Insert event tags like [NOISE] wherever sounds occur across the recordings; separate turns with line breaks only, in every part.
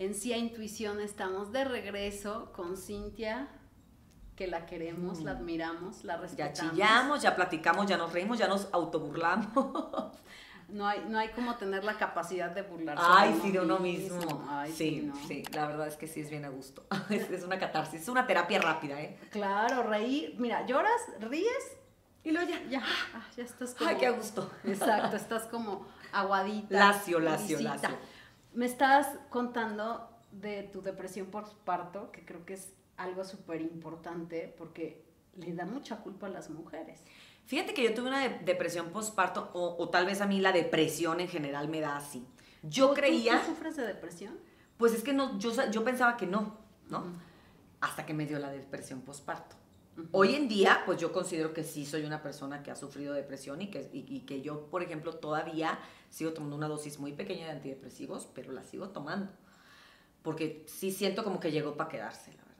En Sí a Intuición estamos de regreso con Cintia, que la queremos, la admiramos, la
Ya
respetamos.
chillamos, ya platicamos, ya nos reímos, ya nos autoburlamos. [LAUGHS]
No hay, no hay como tener la capacidad de burlarse.
Ay, sí, de uno mismo.
Ay,
sí,
¿no?
sí, la verdad es que sí es bien a gusto. [LAUGHS] Es, es una catarsis, es una terapia rápida, ¿eh?
Claro, reír. Mira, lloras, ríes
Y luego ya.
ya, ah, ya estás como...
Ay, qué a gusto.
Exacto, estás como aguadita.
Lacio, lacio, lacio.
Me estás contando de tu depresión por parto, que creo que es algo súper importante porque le da mucha culpa a las mujeres.
Fíjate que yo tuve una de- depresión postparto, o, o tal vez a mí la depresión en general me da así. Yo
¿Tú-
creía,
¿Tú sufres de depresión?
pues es que no, yo, yo pensaba que no, ¿no? Hasta que me dio la depresión postparto. Hoy en día, pues yo considero que sí soy una persona que ha sufrido depresión y que, y, y que yo, por ejemplo, todavía sigo tomando una dosis muy pequeña de antidepresivos, pero la sigo tomando. Porque sí siento como que llegó para quedarse, la verdad.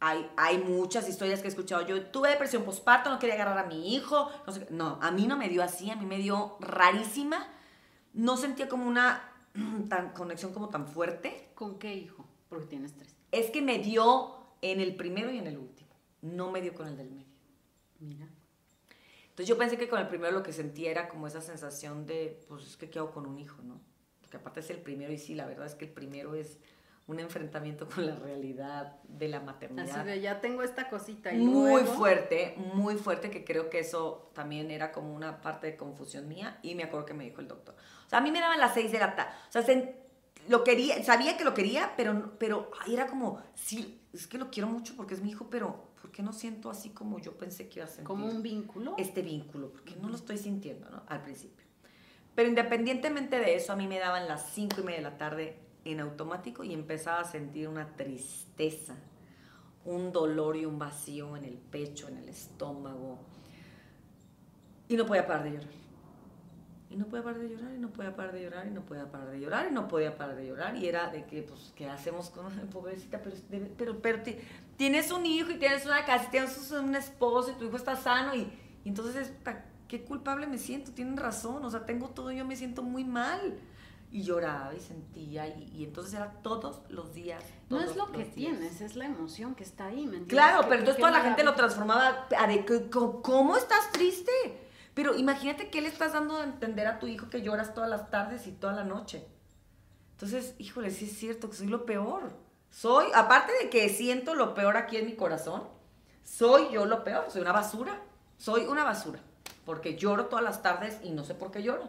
Hay, hay muchas historias que he escuchado. Yo tuve depresión postparto, no quería agarrar a mi hijo. No, sé no, a mí no me dio así, a mí me dio rarísima. No sentía como una [CLEARS THROAT] tan, conexión como tan fuerte.
¿Con qué hijo? Porque tienes tres.
Es que me dio en el primero y en el último. No me dio con el del medio.
Mira.
Entonces yo pensé que con el primero lo que sentía era como esa sensación de, pues es que hago con un hijo, ¿no? Porque aparte es el primero y sí, la verdad es que el primero es un enfrentamiento con la realidad de la maternidad.
Así de ya tengo esta cosita y
muy
luego-
fuerte, muy fuerte, que creo que eso también era como una parte de confusión mía y me acuerdo que me dijo el doctor. O sea, a mí me daban las seis de la tarde, o sea, lo quería, sabía que lo quería, pero, pero ay, era como, sí, es que lo quiero mucho porque es mi hijo, pero ¿por qué no siento así como yo pensé que iba a sentir?
Como un vínculo.
este vínculo, porque no lo estoy sintiendo, ¿no? Al principio. Pero independientemente de eso, a mí me daban las cinco y media de la tarde en automático y empezaba a sentir una tristeza, un dolor y un vacío en el pecho, en el estómago. Y no podía parar de llorar. Y no podía parar de llorar, y no podía parar de llorar, y no podía parar de llorar, y no podía parar de llorar. Y era de que, pues, ¿qué hacemos con una [LAUGHS] pobrecita? Pero, pero, pero ti- tienes un hijo y tienes una casa, y tienes un esposo, y tu hijo está sano, y, y entonces, qué culpable me siento, tienen razón, o sea, tengo todo, yo me siento muy mal. Y lloraba y sentía, y, y entonces era todos los días.
no es lo que
días.
tienes, es la emoción que está ahí, ¿me entiendes?
Claro, pero entonces toda la gente lo transformaba a de ¿cómo estás triste? Pero imagínate que le estás dando a entender a tu hijo que lloras todas las tardes y toda la noche. Entonces, híjole, sí es cierto que soy lo peor. Soy, aparte de que siento lo peor aquí en mi corazón, soy yo lo peor, soy una basura. Soy una basura, porque lloro todas las tardes y no sé por qué lloro.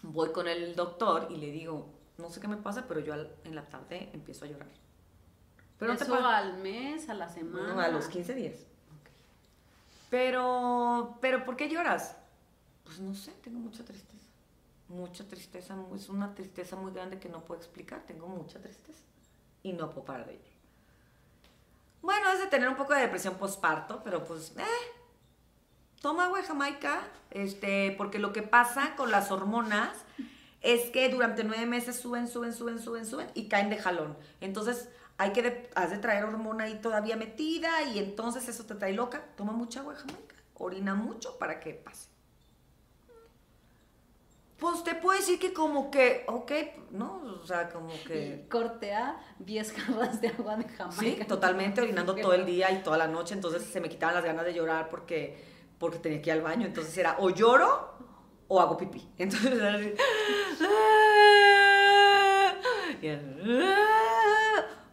Voy con el doctor y le digo, no sé qué me pasa, pero yo en la tarde empiezo a llorar. Pero no te
Eso al mes, a la semana.
no, a los 15 días. Pero, pero, ¿por qué lloras? Pues no sé, tengo mucha tristeza. Mucha tristeza, es una tristeza muy grande que no puedo explicar. Tengo mucha tristeza y no puedo parar de llorar. Bueno, es de tener un poco de depresión postparto, pero pues, eh, toma agua de Jamaica, este, porque lo que pasa con las hormonas es que durante nueve meses suben, suben, suben, suben, suben y caen de jalón. Entonces, hay que, de- has de traer hormona ahí todavía metida y entonces eso te trae loca. Toma mucha agua de Jamaica, orina mucho para que pase. Pues te puedo decir que como que, ok, ¿no? O sea, como que...
Y cortea 10 jarras de agua de
Sí,
Jamaica.
totalmente orinando todo el día y toda la noche, entonces se me quitaban las ganas de llorar porque, porque tenía que ir al baño, entonces era o lloro o hago pipí. Entonces [LAUGHS] era así.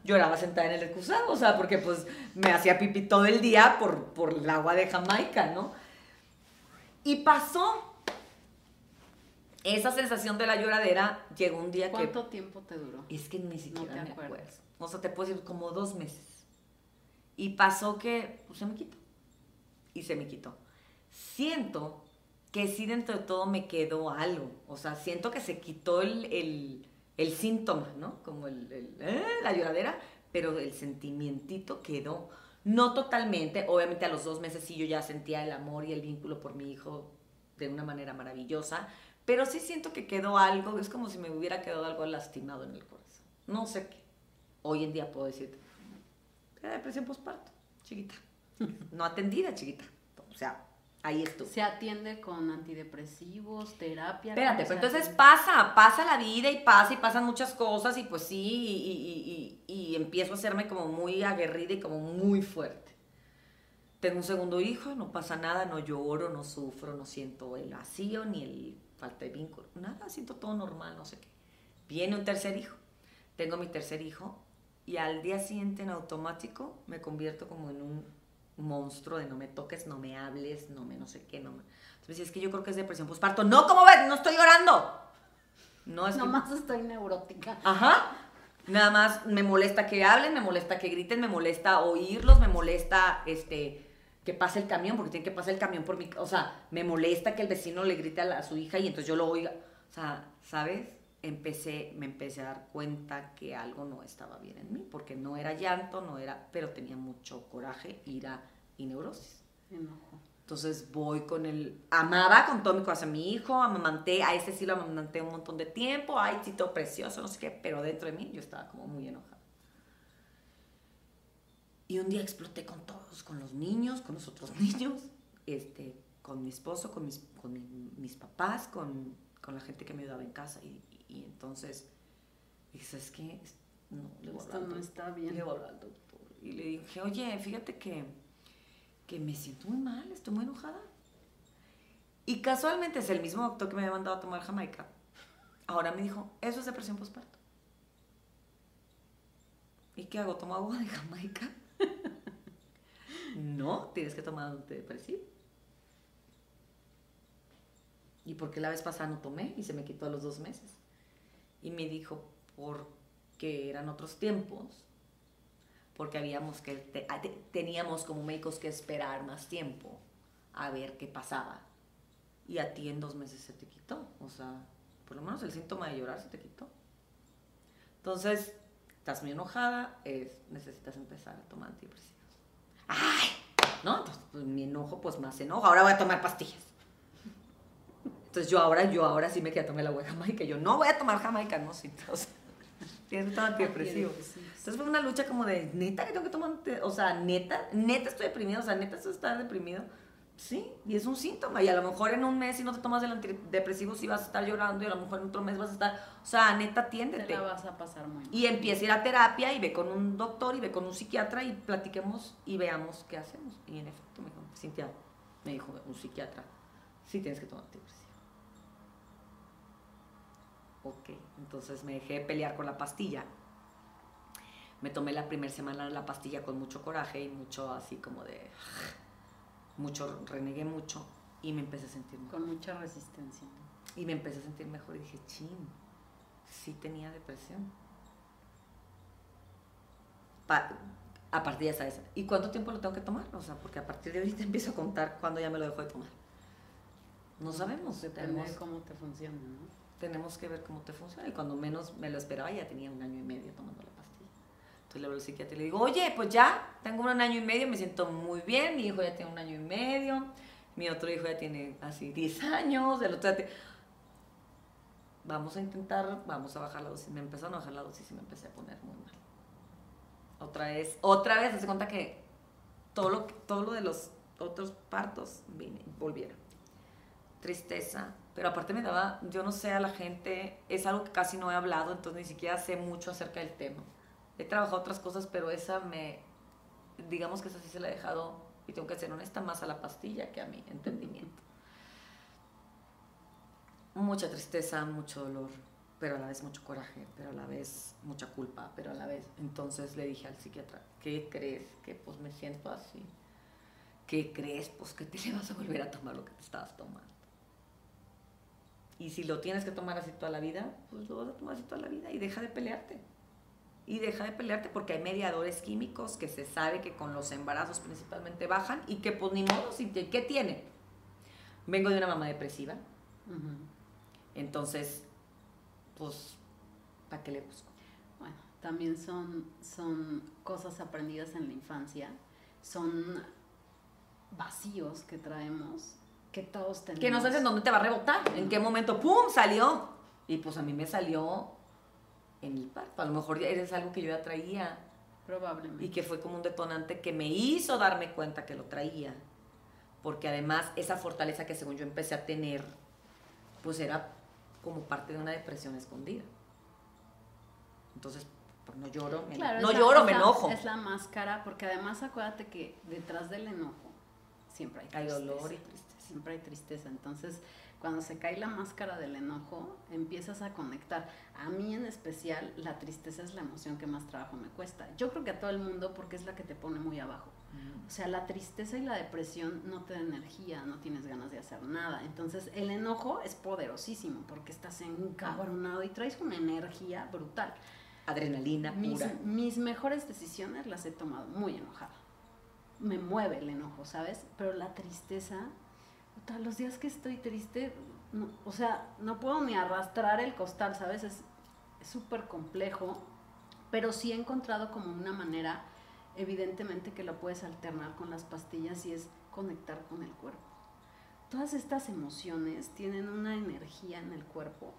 Lloraba sentada en el excusado, o sea, porque pues me hacía pipí todo el día por, por el agua de Jamaica, ¿no? Y pasó. Esa sensación de la lloradera llegó un día que
¿Cuánto tiempo te duró?
es que ni siquiera
te
me acuerdo. O sea, te puedo decir como dos meses. Y pasó que pues, se me quitó. Y se me quitó. Siento que sí dentro de todo me quedó algo. O sea, siento que se quitó el, el, el síntoma, ¿no? Como el, eh, la lloradera, pero el sentimientito quedó. No totalmente, obviamente a los dos meses sí yo ya sentía el amor y el vínculo por mi hijo de una manera maravillosa, pero sí siento que quedó algo, es como si me hubiera quedado algo lastimado en el corazón. No sé qué. Hoy en día puedo decirte, era depresión postparto, chiquita. No atendida, chiquita. O sea, Ahí estuve.
Se atiende con antidepresivos, terapia.
Espérate,
¿cómo
pero entonces
atiende?
pasa, pasa la vida y pasa y pasan muchas cosas y pues sí, y, y- y- y empiezo a hacerme como muy aguerrida y como muy fuerte. Tengo un segundo hijo, no pasa nada, no lloro, no sufro, no siento el vacío ni el falta de vínculo, nada, siento todo normal, no sé qué. Viene un tercer hijo, tengo mi tercer hijo y al día siguiente en automático me convierto como en un monstruo de no me toques, no me hables, no me no sé qué, no me... Entonces es que yo creo que es depresión postparto. No, ¿cómo ves? No estoy llorando. No, es que...
Nomás estoy neurótica.
Ajá. Nada más me molesta que hablen, me molesta que griten, me molesta oírlos, me molesta este que pase el camión, porque tiene que pasar el camión por mi... O sea, me molesta que el vecino le grite a, la- a su hija y entonces yo lo oiga. O sea, ¿sabes? Empecé, me empecé a dar cuenta que algo no estaba bien en mí, porque no era llanto, no era... Pero tenía mucho coraje, ira y neurosis.
Enojo.
Entonces voy con el... Amaba con todo mi corazón a mi hijo, amamanté, a ese sí lo amamanté un montón de tiempo, ay, chito precioso, no sé qué, pero dentro de mí yo estaba como muy enojada. Y un día exploté con todos, con los niños, con los otros [LAUGHS] niños, este, con mi esposo, con mis, con mi- mis papás, con, con la gente que me ayudaba en casa. Y, y- entonces dije, ¿sabes qué? No, le voy
Esto no está
doctor".
bien.
Le voy a hablar al doctor. Y le dije, oye, fíjate que, que me siento muy mal, estoy muy enojada. Y casualmente es el mismo doctor que me había mandado a tomar Jamaica. Ahora me dijo, eso es depresión postparto. ¿Y qué hago? ¿Tomo agua de Jamaica? [LAUGHS] no, tienes que tomar antidepresivo. ¿Y por qué la vez pasada no tomé? Y se me quitó a los dos meses. Y me dijo, porque eran otros tiempos, porque habíamos que, ah, te- teníamos como médicos que esperar más tiempo a ver qué pasaba. Y a ti en dos meses se te quitó. O sea, por lo menos el síntoma de llorar se te quitó. Entonces, estás muy enojada, es, necesitas empezar a tomar antidepresivos. ¡Ay! ¿No? Entonces, pues, mi enojo, pues más enojo. Ahora voy a tomar pastillas. Entonces yo ahora, yo ahora sí me quedé a tomar la agua de Jamaica. Yo no voy a tomar Jamaica, no, sí. O sea, [LAUGHS] tienes que tomar antidepresivos.
Antidepresivos.
Entonces fue una lucha como de, neta que tengo que tomar, o sea, neta, neta estoy deprimido, o sea, neta estoy estar deprimido. Sí, y es un síntoma. Y a lo mejor en un mes, si no te tomas el antidepresivo, sí vas a estar llorando, y a lo mejor en otro mes vas a estar, o sea, neta,
Te
atiéndete.
la vas a pasar muy mal.
Y empieza a ir a terapia y ve con un doctor y ve con un psiquiatra y platiquemos y veamos qué hacemos. Y en efecto me dijo, Cintia, me dijo un psiquiatra, sí tienes que tomar antidepresivo. Ok, entonces me dejé pelear con la pastilla. Me tomé la primera semana la pastilla con mucho coraje y mucho así como de... Mucho, renegué mucho y me empecé a sentir mejor.
Con mucha resistencia.
Y me empecé a sentir mejor y dije, chin, sí tenía depresión. Pa- a partir de esa, esa. ¿Y cuánto tiempo lo tengo que tomar? O sea, porque a partir de ahorita [LAUGHS] empiezo a contar cuándo ya me lo dejo de tomar. No sabemos.
Depende de cómo te funcione, ¿no?
Tenemos que ver cómo te funciona. Y cuando menos me lo esperaba, ya tenía un año y medio tomando la pastilla. Entonces le hablo al psiquiatra y le digo, oye, pues ya, tengo un año y medio, me siento muy bien. Mi hijo ya tiene un año y medio. Mi otro hijo ya tiene así 10 años. El otro ya vamos a intentar, vamos a bajar la dosis. Me empezaron a bajar la dosis y me empecé a poner muy mal. Otra vez, otra vez, se cuenta que todo lo, todo lo de los otros partos vine, volvieron. Tristeza, pero aparte me daba, yo no sé a la gente, es algo que casi no he hablado, entonces ni siquiera sé mucho acerca del tema. He trabajado otras cosas, pero esa me, digamos que esa sí se la he dejado, y tengo que ser honesta, más a la pastilla que a mi entendimiento mucha tristeza, mucho dolor, pero a la vez mucho coraje, pero a la vez mucha culpa, pero a la vez. Entonces le dije al psiquiatra, ¿qué crees? Que pues me siento así. ¿Qué crees? Pues que te le [LAUGHS] vas a volver a tomar lo que te estabas tomando. Y si lo tienes que tomar así toda la vida, pues lo vas a tomar así toda la vida y deja de pelearte. Y deja de pelearte porque hay mediadores químicos que se sabe que con los embarazos principalmente bajan y que pues ni modo, si te- ¿qué tiene? Vengo de una mamá depresiva, entonces, pues, ¿para qué le busco?
Bueno, también son, son cosas aprendidas en la infancia, son vacíos que traemos, que todos tenemos.
Que no sabes en dónde te va a rebotar, en qué momento, ¡pum!, salió. Y pues a mí me salió en el parto. A lo mejor eres algo que yo ya traía
Probablemente.
y que fue como un detonante que me hizo darme cuenta que lo traía. porque además esa fortaleza que según yo empecé a tener, pues era como parte de una depresión escondida. Entonces, pues no lloro, me, no lloro, me enojo.
Es la máscara, porque además acuérdate que detrás del enojo siempre hay.
Hay dolor y tristeza.
Siempre hay tristeza. Entonces, cuando se cae la máscara del enojo, empiezas a conectar. A mí en especial, la tristeza es la emoción que más trabajo me cuesta. Yo creo que a todo el mundo porque es la que te pone muy abajo. Mm. O sea, la tristeza y la depresión no te da energía, no tienes ganas de hacer nada. Entonces, el enojo es poderosísimo porque estás encabronado y traes una energía brutal.
Adrenalina
pura. Mis, mis mejores decisiones las he tomado muy enojada. Me mueve el enojo, ¿sabes? Pero la tristeza los días que estoy triste, o sea, no puedo ni arrastrar el costal, ¿sabes? Es súper complejo, pero sí he encontrado como una manera, evidentemente que lo puedes alternar con las pastillas y es conectar con el cuerpo. Todas estas emociones tienen una energía en el cuerpo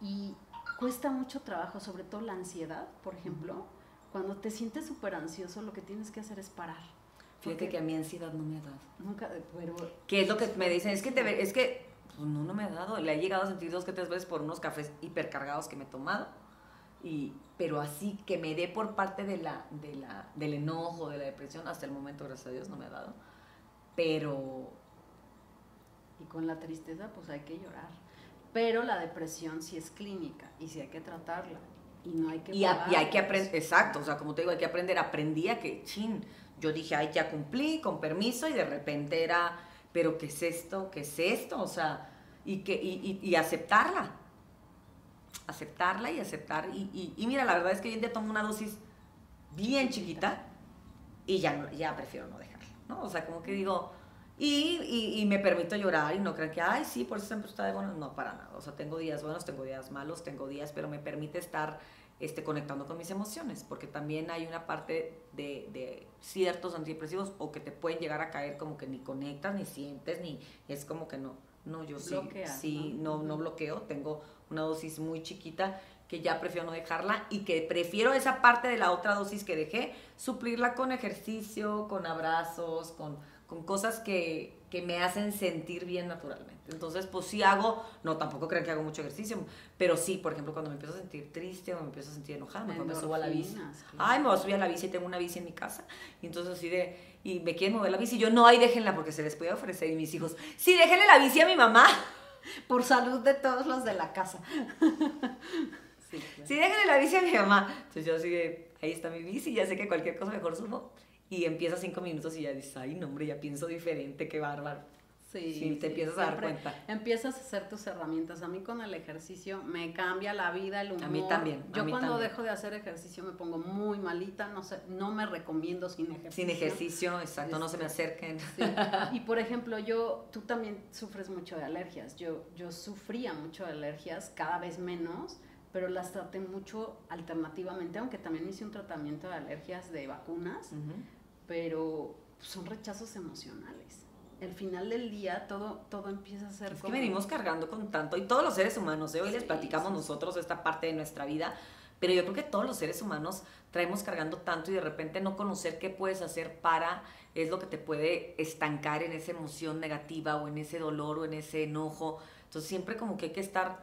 y cuesta mucho trabajo, sobre todo la ansiedad, por ejemplo. Cuando te sientes súper ansioso, lo que tienes que hacer es parar
Fíjate que a mi ansiedad no me ha dado.
Nunca, pero...
¿Qué es lo que me dicen? Es que, te, es que pues no, no me ha dado. Le he llegado a sentir dos que tres veces por unos cafés hipercargados que me he tomado. Y, pero así que me dé por parte de la, de la, del enojo, de la depresión, hasta el momento, gracias a Dios, no me ha dado. Pero...
Y con la tristeza, pues hay que llorar. Pero la depresión sí es clínica y sí hay que tratarla. Y no hay que...
Y, y hay que aprender, exacto, o sea, como te digo, hay que aprender. Aprendí a que, chin, yo dije, ay, ya cumplí, con permiso, y de repente era, pero ¿qué es esto? ¿Qué es esto? O sea, y, que, y, aceptarla. Aceptarla y aceptar. Y, y, mira, la verdad es que hoy día tomo una dosis bien chiquita y ya, ya prefiero no dejarla, ¿no? O sea, como que digo, y, y, me permito llorar y no crean que, ay, sí, por eso siempre está de bueno. No, para nada. O sea, tengo días buenos, tengo días malos, tengo días, pero me permite estar este, conectando con mis emociones, porque también hay una parte de, de, ciertos antidepresivos o que te pueden llegar a caer como que ni conectas, ni sientes, ni es como que no, no, yo sí, sí, no, no bloqueo, tengo una dosis muy chiquita que ya prefiero no dejarla y que prefiero esa parte de la otra dosis que dejé, suplirla con ejercicio, con abrazos, con, con cosas que, que me hacen sentir bien naturalmente. Entonces, pues sí hago, no, tampoco crean que hago mucho ejercicio, pero sí, por ejemplo, cuando me empiezo a sentir triste o me empiezo a sentir enojada, me, me subo a la bici. Ay, me voy a subir a la bici y tengo una bici en mi casa. Y entonces así de, y me quieren mover la bici. Y yo, no, ahí déjenla porque se les puede ofrecer. Y mis hijos, sí, déjenle la bici a mi mamá. [LAUGHS]
Por salud de todos los de la casa. [LAUGHS]
sí, sí, déjenle la bici a mi mamá. Entonces yo así de, ahí está mi bici, ya sé que cualquier cosa mejor subo. Y empieza cinco minutos y ya dices, ay, no, hombre, ya pienso diferente, qué bárbaro. Sí, te empiezas a dar cuenta.
Empiezas a hacer tus herramientas. A mí con el ejercicio me cambia la vida, el humor.
A mí también.
Yo cuando dejo de hacer ejercicio me pongo muy malita, no sé, no me recomiendo sin ejercicio.
Sin ejercicio, exacto, no se me este, acerquen.
Y por ejemplo, yo, tú también sufres mucho de alergias. Yo, yo sufría mucho de alergias, cada vez menos, pero las traté mucho alternativamente, aunque también hice un tratamiento de alergias de vacunas, pero son rechazos emocionales el final del día todo, todo empieza a ser
es que venimos cargando con tanto, y todos los seres humanos, ¿eh? hoy les platicamos nosotros esta parte de nuestra vida, pero yo creo que todos los seres humanos traemos cargando tanto y de repente no conocer qué puedes hacer para es lo que te puede estancar en esa emoción negativa o en ese dolor o en ese enojo. Entonces siempre como que hay que estar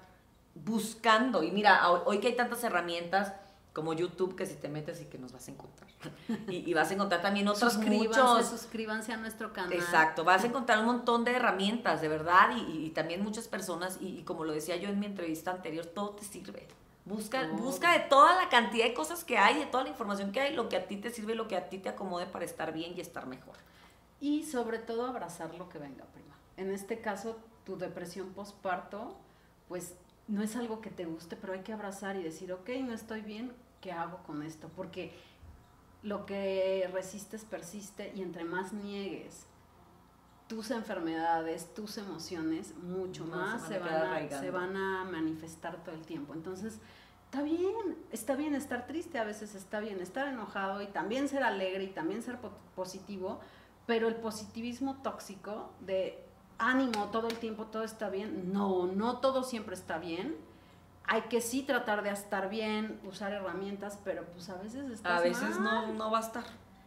buscando. Y mira, hoy que hay tantas herramientas, como YouTube, que si te metes y que nos vas a encontrar. [LAUGHS] Y, vas a encontrar también otros muchos.
Suscríbanse a nuestro canal.
Exacto, vas a [LAUGHS] encontrar un montón de herramientas, de verdad, y, también muchas personas, y, como lo decía yo en mi entrevista anterior, todo te sirve. Busca, busca de toda la cantidad de cosas que hay, de toda la información que hay, lo que a ti te sirve, lo que a ti te acomode para estar bien y estar mejor.
Y sobre todo abrazar lo que venga, prima. En este caso, tu depresión postparto, pues no es algo que te guste, pero hay que abrazar y decir, ok, no estoy bien, ¿qué hago con esto? Porque lo que resistes persiste y entre más niegues tus enfermedades, tus emociones, mucho más se van, a, se van, a, manifestar todo el tiempo. Entonces, está bien, está bien estar triste, a veces está bien estar enojado y también ser alegre y también ser positivo, pero el positivismo tóxico de ánimo todo el tiempo, todo está bien, no, no todo siempre está bien hay que sí tratar de estar bien, usar herramientas, pero pues a veces estás
A veces No, no va a estar.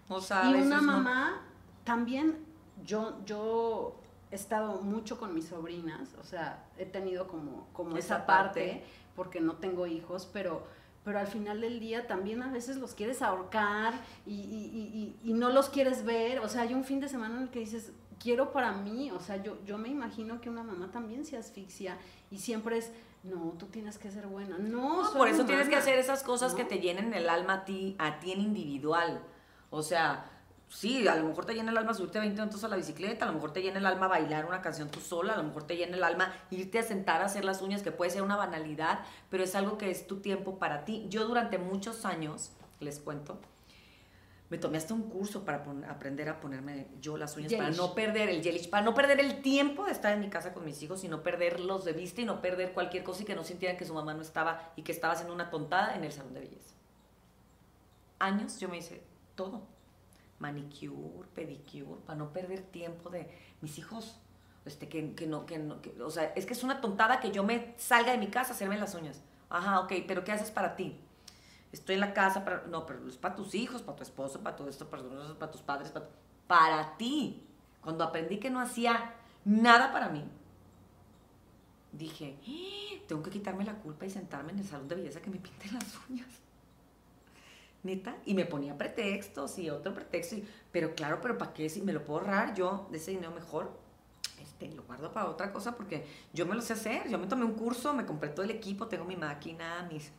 O sea, y una mamá también yo, yo he estado mucho con mis sobrinas, o sea, he tenido como, como esa, parte, porque no tengo hijos, pero, pero al final del día también a veces los quieres ahorcar y, y, y, y, no los quieres ver, o sea, hay un fin de semana en el que dices, quiero para mí, o sea, yo, yo me imagino que una mamá también se asfixia y siempre es, no, tú tienes que ser buena, no,
por eso tienes que hacer esas cosas que te llenen el alma a ti, a ti en individual, o sea, sí, a lo mejor te llena el alma subirte 20 minutos a la bicicleta, a lo mejor te llena el alma bailar una canción tú sola, a lo mejor te llena el alma irte a sentar a hacer las uñas, que puede ser una banalidad, pero es algo que es tu tiempo para ti. Yo durante muchos años, les cuento, me tomé hasta un curso para aprender a ponerme yo las uñas, para no perder el gelish, para no perder el tiempo de estar en mi casa con mis hijos y no perderlos de vista y no perder cualquier cosa y que no sintieran que su mamá no estaba y que estaba haciendo una tontada en el salón de belleza. Años yo me hice todo manicure, pedicure, para no perder tiempo de mis hijos. Este, que, que no, que no, o sea, es que es una tontada que yo me salga de mi casa a hacerme las uñas. Ajá, ok, pero ¿qué haces para ti? Estoy en la casa para, no, pero es para tus hijos, para tu esposo, para todo esto, para, para tus padres, para, para ti. Cuando aprendí que no hacía nada para mí, dije, ¡Ah! tengo que quitarme la culpa y sentarme en el salón de belleza que me pinte las uñas [LAUGHS] neta, y me ponía pretextos y otro pretexto, pero claro, pero ¿para qué? Si me lo puedo ahorrar yo de ese dinero mejor, este, lo guardo para otra cosa porque yo me lo sé hacer, yo me tomé un curso, me compré todo el equipo, tengo mi máquina, mis...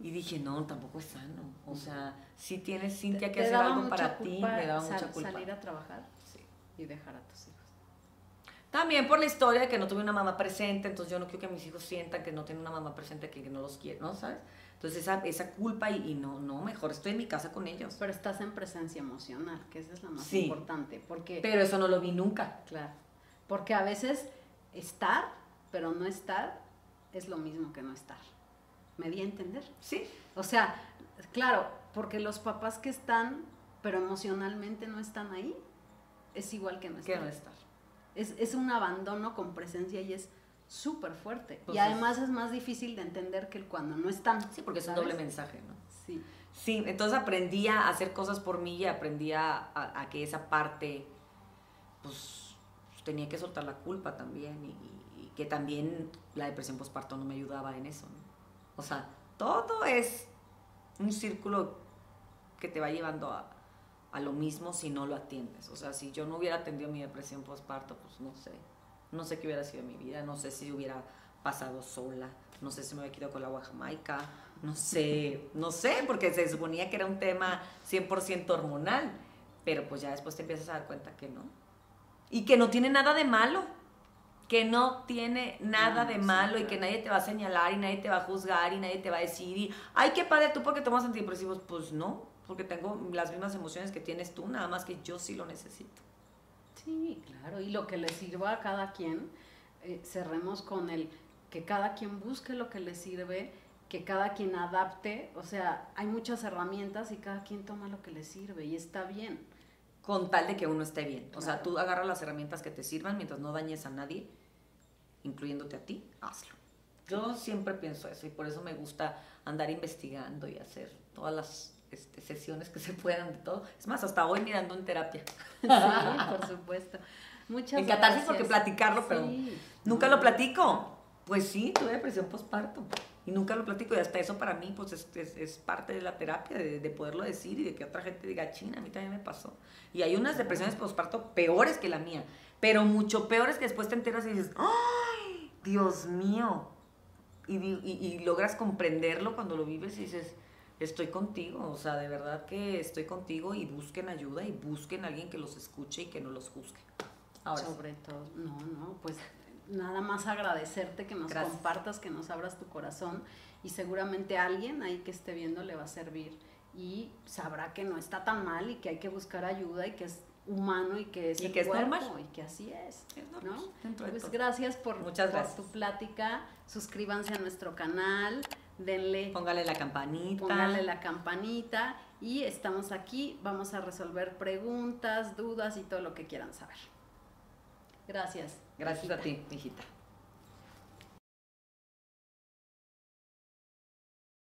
Y dije, no, tampoco es sano. O sea, si tienes, Cintia, que hacer algo para ti, me daba mucha culpa.
Salir a trabajar y dejar a tus hijos.
También por la historia de que no tuve una mamá presente, entonces yo no quiero que mis hijos sientan que no tienen una mamá presente, que, que no los quiere, ¿no? ¿Sabes? Entonces esa, esa culpa y, no, no, mejor estoy en mi casa con ellos.
Pero estás en presencia emocional, que esa es la más importante. Porque,
pero eso no lo vi nunca.
Claro. Porque a veces estar, pero no estar, es lo mismo que no estar. ¿Me di a entender?
Sí.
O sea, claro, porque los papás que están, pero emocionalmente no están ahí, es igual que no estar.
Estar.
Es, es un abandono con presencia y es súper fuerte. y además es más difícil de entender que el cuando no están.
Sí, porque es un doble mensaje, ¿no?
Sí.
Sí, entonces aprendí a hacer cosas por mí y aprendí a, que esa parte, pues, tenía que soltar la culpa también y, que también la depresión postparto no me ayudaba en eso, ¿no? O sea, todo es un círculo que te va llevando a, a lo mismo si no lo atiendes. O sea, si yo no hubiera atendido mi depresión postparto, pues no sé, no sé qué hubiera sido mi vida, no sé si hubiera pasado sola, no sé si me hubiera quedado con la agua jamaica, no sé, no sé, porque se suponía que era un tema 100% hormonal, pero pues ya después te empiezas a dar cuenta que no. Y que no tiene nada de malo, que no tiene nada de malo y que nadie te va a señalar y nadie te va a juzgar y nadie te va a decir, y, ay, qué padre tú porque tomas antidepresivos. Pues no, porque tengo las mismas emociones que tienes tú, nada más que yo sí lo necesito.
Sí, claro, y lo que le sirva a cada quien, eh, cerremos con el que cada quien busque lo que le sirve, que cada quien adapte, o sea, hay muchas herramientas y cada quien toma lo que le sirve y está bien.
Con tal de que uno esté bien. O sea, tú agarras las herramientas que te sirvan mientras no dañes a nadie, incluyéndote a ti, hazlo. Yo siempre pienso eso y por eso me gusta andar investigando y hacer todas las este, sesiones que se puedan de todo. Es más, hasta hoy mirando en terapia. [LAUGHS]
Sí, por supuesto. Muchas
en catarsis porque platicarlo, pero nunca lo platico. Pues sí, tuve depresión postparto y nunca lo platico y hasta eso para mí pues es, es, parte de la terapia, de, de, poderlo decir y de que otra gente diga, china, a mí también me pasó. Y hay unas depresiones postparto peores que la mía, pero mucho peores que después te enteras y dices, ¡ay, Dios mío! Y, y, y logras comprenderlo cuando lo vives y dices, estoy contigo, o sea, de verdad que estoy contigo y busquen ayuda y busquen a alguien que los escuche y que no los juzgue.
Sobre todo, no, no, pues nada más agradecerte que nos compartas, que nos abras tu corazón y seguramente alguien ahí que esté viendo le va a servir y sabrá que no está tan mal y que hay que buscar ayuda y que es humano y que es,
y que es normal.
y que así es, ¿no? Pues gracias por,
Muchas gracias.
por tu plática, suscríbanse a nuestro canal, denle.
Póngale la campanita.
Póngale la campanita y estamos aquí. Vamos a resolver preguntas, dudas y todo lo que quieran saber. Gracias.
Gracias a ti, hijita.